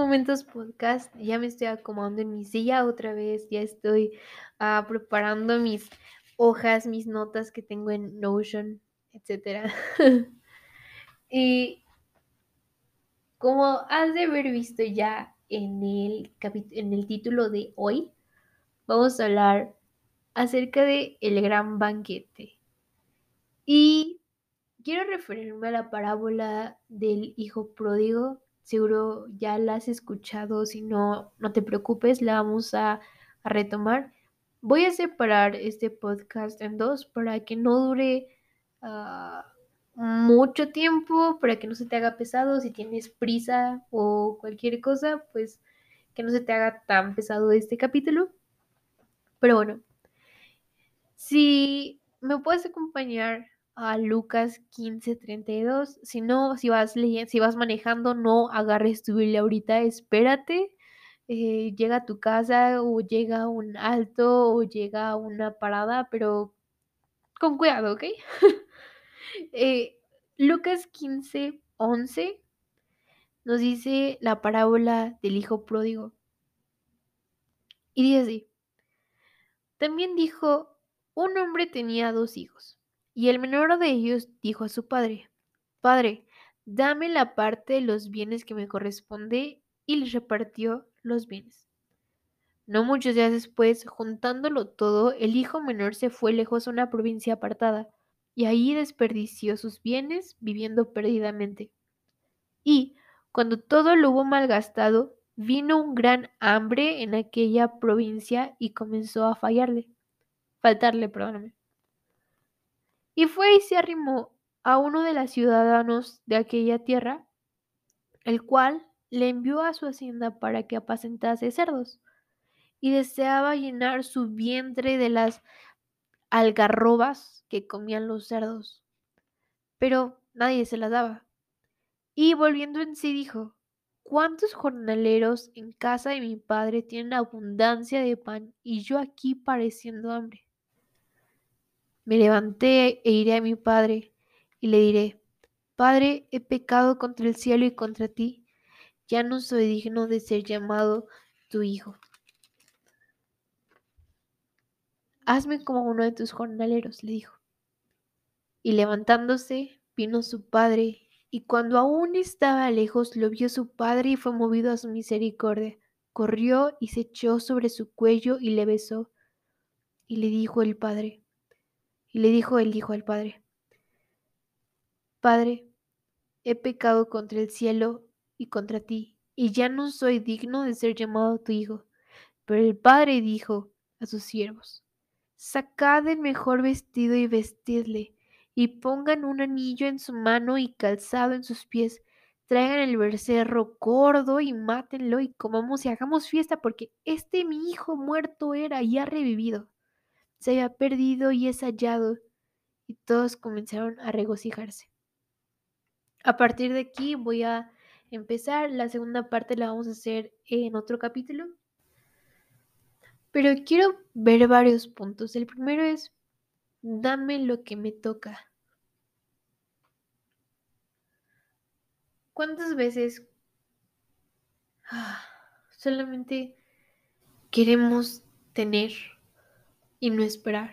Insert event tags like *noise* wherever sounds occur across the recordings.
Momentos Podcast. Ya me estoy acomodando en mi silla otra vez. Ya estoy ah, preparando mis hojas, mis notas que tengo en Notion, etc. *laughs* y como has de haber visto ya en el, en el título de hoy, vamos a hablar acerca de el gran banquete. Y quiero referirme a la parábola del hijo pródigo seguro ya la has escuchado, si no, no te preocupes, la vamos a, retomar. Voy a separar este podcast en dos para que no dure ah, mucho tiempo, para que no se te haga pesado, si tienes prisa o cualquier cosa, pues que no se te haga tan pesado este capítulo. Pero bueno, si me puedes acompañar a Lucas 15:32. Si no, si vas si vas manejando, no agarres tu Biblia ahorita, espérate. Eh, llega a tu casa o llega a un alto o llega a una parada, pero con cuidado, ¿ok? *laughs* eh, Lucas 15:11 nos dice la parábola del hijo pródigo. Y dice así. También dijo, un hombre tenía dos hijos. Y el menor de ellos dijo a su padre, Padre, dame la parte de los bienes que me corresponde, y les repartió los bienes. No muchos días después, juntándolo todo, el hijo menor se fue lejos a una provincia apartada, y ahí desperdició sus bienes viviendo perdidamente. Y, cuando todo lo hubo malgastado, vino un gran hambre en aquella provincia y comenzó a fallarle, faltarle, perdóname. Y fue y se arrimó a uno de los ciudadanos de aquella tierra, el cual le envió a su hacienda para que apacentase cerdos, y deseaba llenar su vientre de las algarrobas que comían los cerdos, pero nadie se las daba. Y volviendo en sí dijo, ¿cuántos jornaleros en casa de mi padre tienen abundancia de pan y yo aquí pareciendo hambre? Me levanté e iré a mi padre y le diré, Padre, he pecado contra el cielo y contra ti, ya no soy digno de ser llamado tu hijo. Hazme como uno de tus jornaleros, le dijo. Y levantándose, vino su padre, y cuando aún estaba lejos, lo vio su padre y fue movido a su misericordia. Corrió y se echó sobre su cuello y le besó. Y le dijo el padre, y le dijo el hijo al padre, Padre, he pecado contra el cielo y contra ti, y ya no soy digno de ser llamado tu hijo. Pero el padre dijo a sus siervos, Sacad el mejor vestido y vestidle, y pongan un anillo en su mano y calzado en sus pies. Traigan el becerro gordo y mátenlo y comamos y hagamos fiesta, porque este mi hijo muerto era y ha revivido se había perdido y es hallado, y todos comenzaron a regocijarse. A partir de aquí voy a empezar, la segunda parte la vamos a hacer en otro capítulo, pero quiero ver varios puntos. El primero es, dame lo que me toca. ¿Cuántas veces ah, solamente queremos tener y no esperar.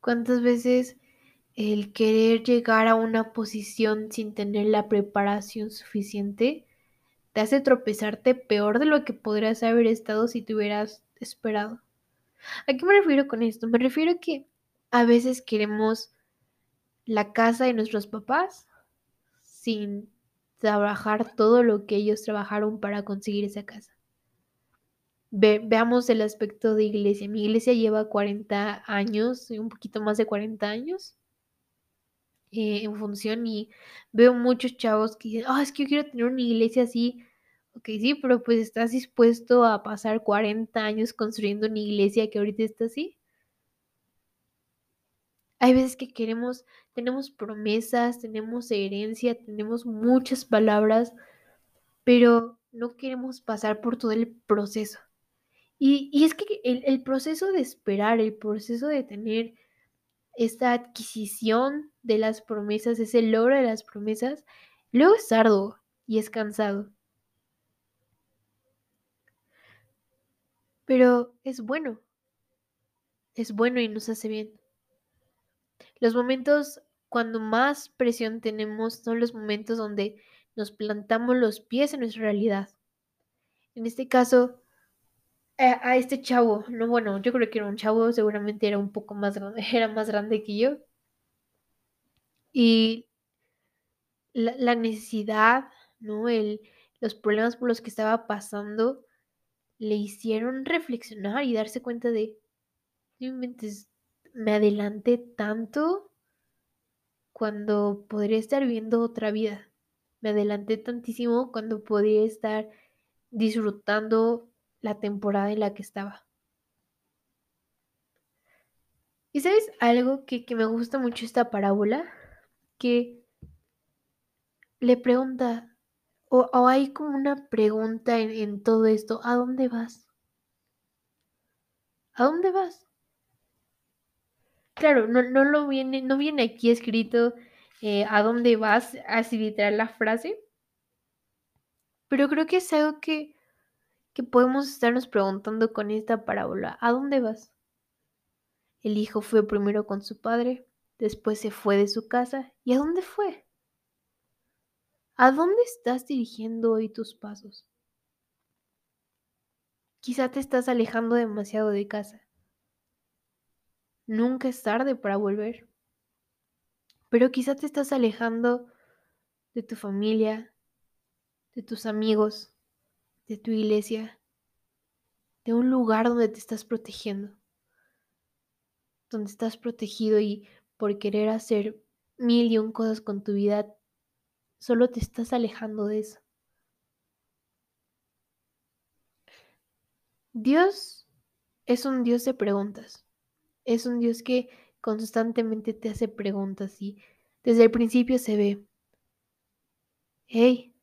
¿Cuántas veces el querer llegar a una posición sin tener la preparación suficiente te hace tropezarte peor de lo que podrías haber estado si te hubieras esperado? ¿A qué me refiero con esto? Me refiero a que a veces queremos la casa de nuestros papás sin trabajar todo lo que ellos trabajaron para conseguir esa casa veamos el aspecto de iglesia. Mi iglesia lleva 40 años, un poquito más de 40 años eh, en función y veo muchos chavos que dicen, oh, es que yo quiero tener una iglesia así. Ok, sí, pero pues estás dispuesto a pasar 40 años construyendo una iglesia que ahorita está así. Hay veces que queremos, tenemos promesas, tenemos herencia, tenemos muchas palabras, pero no queremos pasar por todo el proceso. Y, es que el, proceso de esperar, el proceso de tener esta adquisición de las promesas, ese logro de las promesas, luego es arduo. y es cansado. Pero es bueno. Es bueno y nos hace bien. Los momentos cuando más presión tenemos son los momentos donde nos plantamos los pies en nuestra realidad. En este caso, a, este chavo, no bueno, yo creo que era un chavo, seguramente era un poco más grande, *laughs* era más grande que yo. Y la, necesidad, ¿no? El, los problemas por los que estaba pasando le hicieron reflexionar y darse cuenta de, me adelanté tanto cuando podría estar viviendo otra vida. Me adelanté tantísimo cuando podría estar disfrutando la temporada en la que estaba. ¿Y sabes algo que, me gusta mucho esta parábola? Que le pregunta, o, hay como una pregunta en, en, todo esto, ¿a dónde vas? ¿A dónde vas? Claro, no, no lo viene, no viene aquí escrito eh, a dónde vas, así literal la frase. Pero creo que es algo que, que podemos estarnos preguntando con esta parábola. ¿A dónde vas? El hijo fue primero con su padre, después se fue de su casa. ¿Y a dónde fue? ¿A dónde estás dirigiendo hoy tus pasos? Quizá te estás alejando demasiado de casa. Nunca es tarde para volver. Pero quizá te estás alejando de tu familia, de tus amigos, de tu iglesia, de un lugar donde te estás protegiendo, donde estás protegido y por querer hacer mil y un cosas con tu vida, solo te estás alejando de eso. Dios es un Dios de preguntas es un Dios que constantemente te hace preguntas y desde el principio se ve, hey,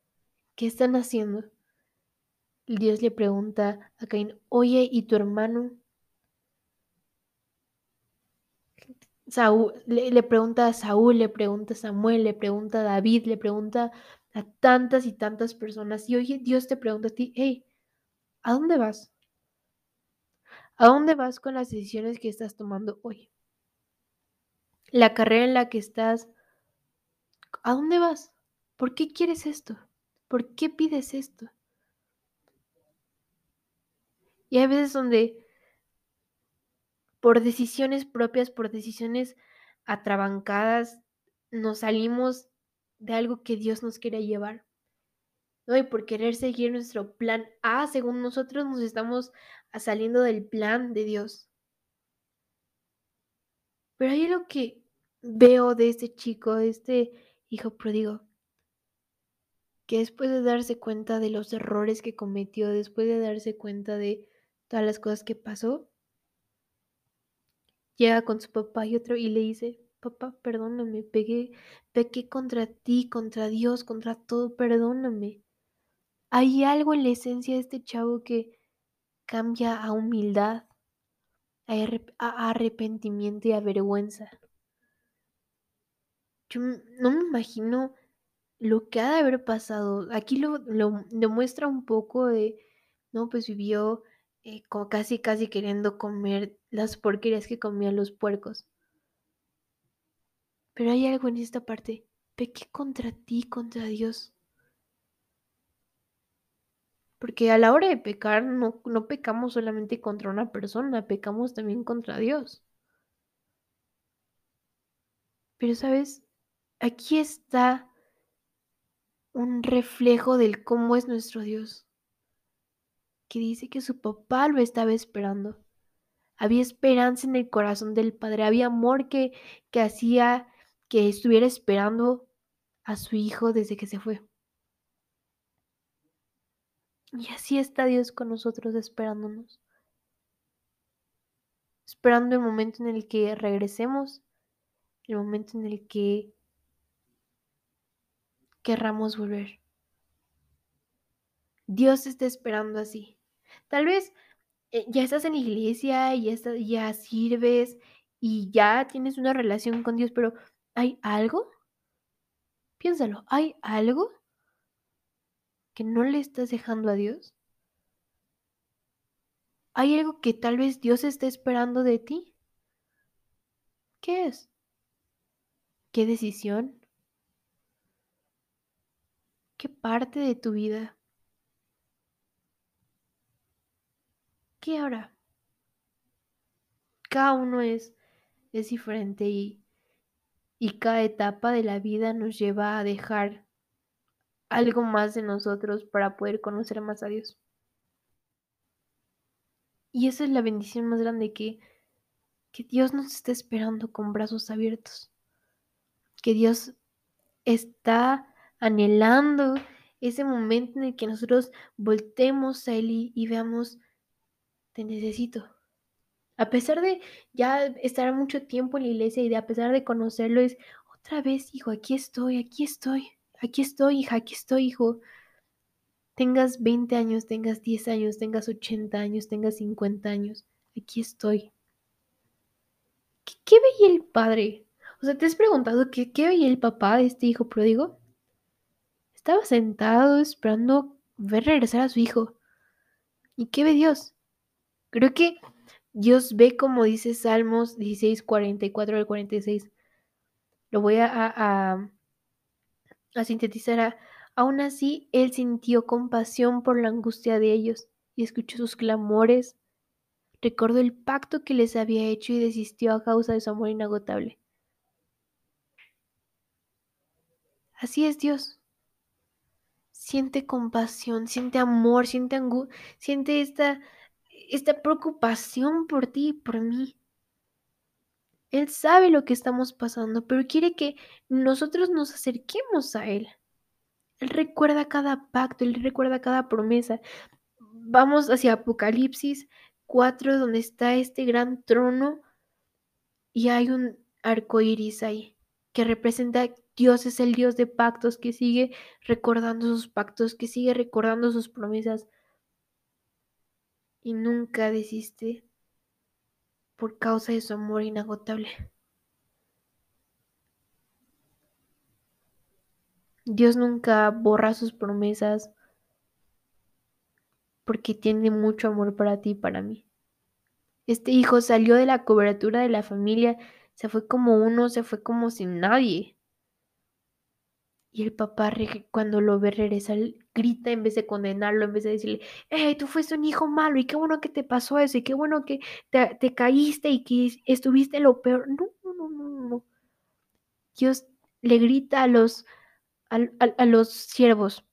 ¿qué están haciendo? Dios le pregunta a Caín, oye, ¿y tu hermano? Saúl, le, pregunta a Saúl, le pregunta a Samuel, le pregunta a David, le pregunta a tantas y tantas personas. Y oye, Dios te pregunta a ti, hey, ¿a dónde vas? ¿A dónde vas con las decisiones que estás tomando hoy? La carrera en la que estás, ¿a dónde vas? ¿Por qué quieres esto? ¿Por qué pides esto? Y hay veces donde por decisiones propias, por decisiones atrabancadas, nos salimos de algo que Dios nos quiere llevar. ¿no? Y por querer seguir nuestro plan A, según nosotros nos estamos saliendo del plan de Dios. Pero hay algo que veo de este chico, de este hijo pródigo, que después de darse cuenta de los errores que cometió, después de darse cuenta de todas las cosas que pasó, llega con su papá y otro y le dice, papá, perdóname, pegué, pequé contra ti, contra Dios, contra todo, perdóname. Hay algo en la esencia de este chavo que cambia a humildad, a arrepentimiento y a vergüenza. Yo no me imagino lo que ha de haber pasado. Aquí lo, demuestra un poco de, no, pues vivió como casi, casi queriendo comer las porquerías que comían los puercos. Pero hay algo en esta parte. Pequé contra ti, contra Dios. Porque a la hora de pecar no, no pecamos solamente contra una persona, pecamos también contra Dios. Pero sabes, aquí está un reflejo del cómo es nuestro Dios, que dice que su papá lo estaba esperando. Había esperanza en el corazón del Padre, había amor que, que hacía que estuviera esperando a su hijo desde que se fue. Y así está Dios con nosotros esperándonos. Esperando el momento en el que regresemos, el momento en el que querramos volver. Dios está esperando así. Tal vez eh, ya estás en la iglesia, ya, ya sirves y ya tienes una relación con Dios, pero ¿hay algo? Piénsalo, ¿hay algo que no le estás dejando a Dios? ¿Hay algo que tal vez Dios esté esperando de ti? ¿Qué es? ¿Qué decisión? ¿Qué parte de tu vida? ¿Qué ahora? Cada uno es, es diferente y, y cada etapa de la vida nos lleva a dejar algo más de nosotros para poder conocer más a Dios. Y esa es la bendición más grande que, que Dios nos está esperando con brazos abiertos. Que Dios está anhelando ese momento en el que nosotros voltemos a Él y, veamos, te necesito. A pesar de ya estar mucho tiempo en la iglesia y de a pesar de conocerlo, es otra vez, hijo, aquí estoy, aquí estoy, aquí estoy, hija, aquí estoy, hijo. Tengas 20 años, tengas 10 años, tengas 80 años, tengas 50 años, aquí estoy. ¿Qué, veía el padre? O sea, ¿te has preguntado qué, qué veía el papá de este hijo pródigo? Estaba sentado esperando ver regresar a su hijo. ¿Y qué ve Dios? Creo que Dios ve como dice Salmos 16, 44 al 46. Lo voy a, a, a sintetizar. Aún así, él sintió compasión por la angustia de ellos y escuchó sus clamores. Recordó el pacto que les había hecho y desistió a causa de su amor inagotable. Así es Dios siente compasión, siente amor, siente siente esta, esta preocupación por ti y por mí. Él sabe lo que estamos pasando, pero quiere que nosotros nos acerquemos a Él. Él recuerda cada pacto, Él recuerda cada promesa. Vamos hacia Apocalipsis 4, donde está este gran trono y hay un arco iris ahí que representa Dios es el Dios de pactos que sigue recordando sus pactos, que sigue recordando sus promesas y nunca desiste por causa de su amor inagotable. Dios nunca borra sus promesas porque tiene mucho amor para ti y para mí. Este hijo salió de la cobertura de la familia, se fue como uno, se fue como sin nadie. Y el papá cuando lo ve regresar, grita en vez de condenarlo, en vez de decirle, hey, tú fuiste un hijo malo y qué bueno que te pasó eso y qué bueno que te, caíste y que estuviste lo peor. No, no, no, no. Dios le grita a los, a los siervos,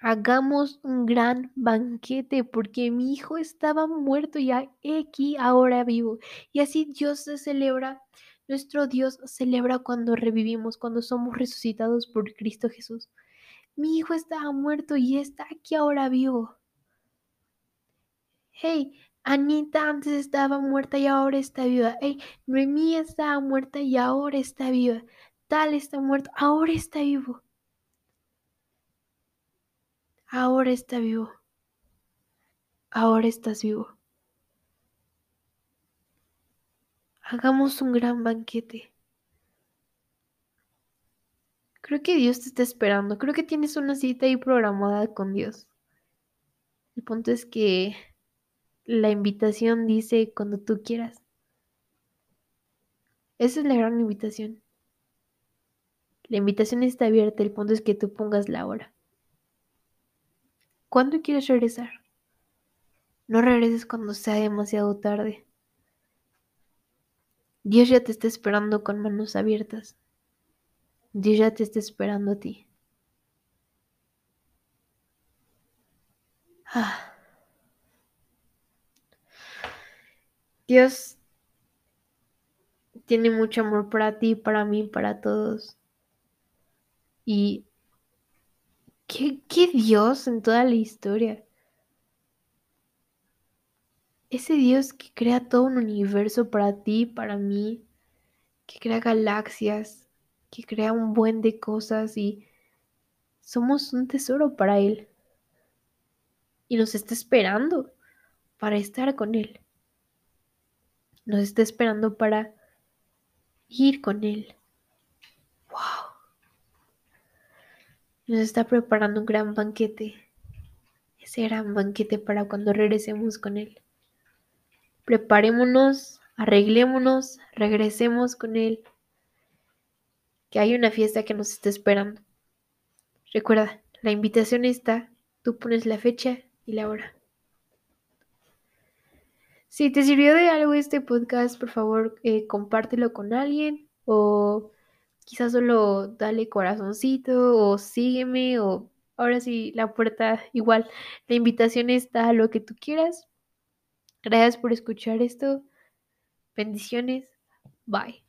hagamos un gran banquete porque mi hijo estaba muerto y aquí ahora vivo. Y así Dios se celebra nuestro Dios celebra cuando revivimos, cuando somos resucitados por Cristo Jesús. Mi hijo estaba muerto y está aquí ahora vivo. Hey, Anita antes estaba muerta y ahora está viva. Hey, Noemí estaba muerta y ahora está viva. Tal está muerto, ahora está vivo. Ahora está vivo. Ahora estás vivo. Hagamos un gran banquete. Creo que Dios te está esperando. Creo que tienes una cita ahí programada con Dios. El punto es que la invitación dice cuando tú quieras. Esa es la gran invitación. La invitación está abierta, el punto es que tú pongas la hora. ¿Cuándo quieres regresar? No regreses cuando sea demasiado tarde. Dios ya te está esperando con manos abiertas. Dios ya te está esperando a ti. Ah. Dios tiene mucho amor para ti, para mí, para todos. Y ¿qué, qué Dios en toda la historia? Ese Dios que crea todo un universo para ti, para mí, que crea galaxias, que crea un buen de cosas y somos un tesoro para Él. Y nos está esperando para estar con Él. Nos está esperando para ir con Él. ¡Wow! Nos está preparando un gran banquete. Ese gran banquete para cuando regresemos con él. Preparémonos, arreglémonos, regresemos con él. Que hay una fiesta que nos está esperando. Recuerda, la invitación está, tú pones la fecha y la hora. Si te sirvió de algo este podcast, por favor, eh, compártelo con alguien o quizás solo dale corazoncito o sígueme o ahora sí, la puerta igual, la invitación está a lo que tú quieras. Gracias por escuchar esto. Bendiciones. Bye.